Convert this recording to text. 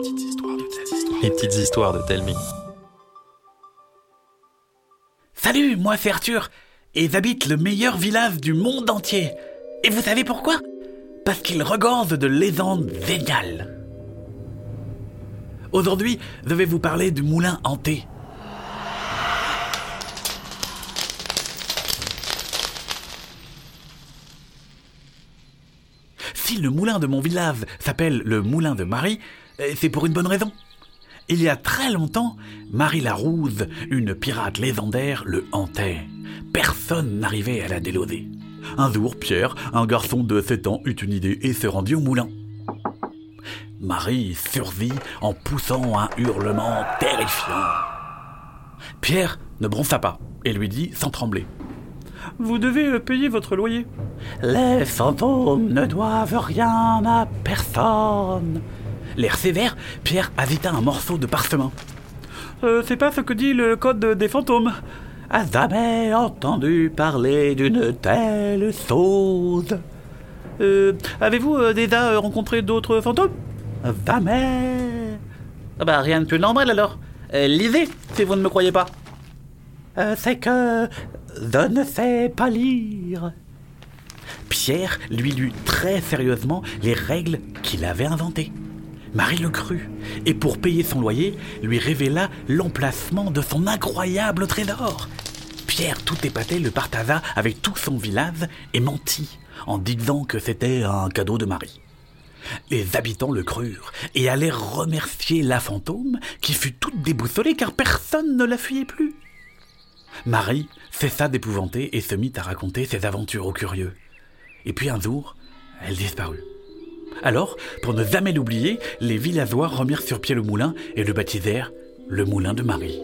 Les petites histoires de Telmi. Salut, moi c'est Arthur, et j'habite le meilleur village du monde entier. Et vous savez pourquoi? Parce qu'il regorge de légendes géniales. Aujourd'hui, je vais vous parler du moulin hanté. Si le moulin de mon village s'appelle le moulin de Marie, c'est pour une bonne raison. Il y a très longtemps, Marie la Rouge, une pirate légendaire, le hantait. Personne n'arrivait à la déloder. Un jour, Pierre, un garçon de 7 ans, eut une idée et se rendit au moulin. Marie survit en poussant un hurlement terrifiant. Pierre ne bronça pas et lui dit sans trembler. Vous devez euh, payer votre loyer. Les fantômes ne doivent rien à personne. L'air sévère, Pierre agita un morceau de parchemin. Euh, c'est pas ce que dit le code des fantômes. A jamais entendu parler d'une telle chose. Euh, Avez-vous euh, déjà rencontré d'autres fantômes? Jamais. Ah bah rien de plus normal alors. Lisez si vous ne me croyez pas. C'est que je ne sais pas lire. Pierre lui lut très sérieusement les règles qu'il avait inventées. Marie le crut, et pour payer son loyer, lui révéla l'emplacement de son incroyable trésor. Pierre, tout épaté, le partagea avec tout son village et mentit en disant que c'était un cadeau de Marie. Les habitants le crurent et allèrent remercier la fantôme qui fut toute déboussolée car personne ne la fuyait plus. Marie cessa d'épouvanter et se mit à raconter ses aventures aux curieux. Et puis un jour, elle disparut. Alors, pour ne jamais l'oublier, les villageois remirent sur pied le moulin et le baptisèrent le moulin de Marie.